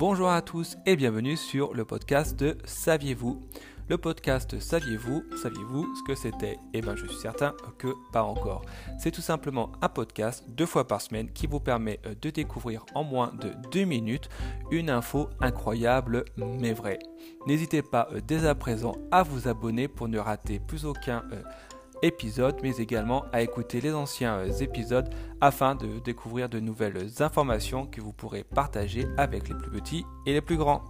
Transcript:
Bonjour à tous et bienvenue sur le podcast de Saviez-vous Le podcast Saviez-vous Saviez-vous ce que c'était? Eh bien je suis certain que pas encore. C'est tout simplement un podcast deux fois par semaine qui vous permet euh, de découvrir en moins de deux minutes une info incroyable mais vraie. N'hésitez pas euh, dès à présent à vous abonner pour ne rater plus aucun euh, épisode, mais également à écouter les anciens euh, épisodes afin de découvrir de nouvelles informations que vous pourrez partager avec les plus petits et les plus grands.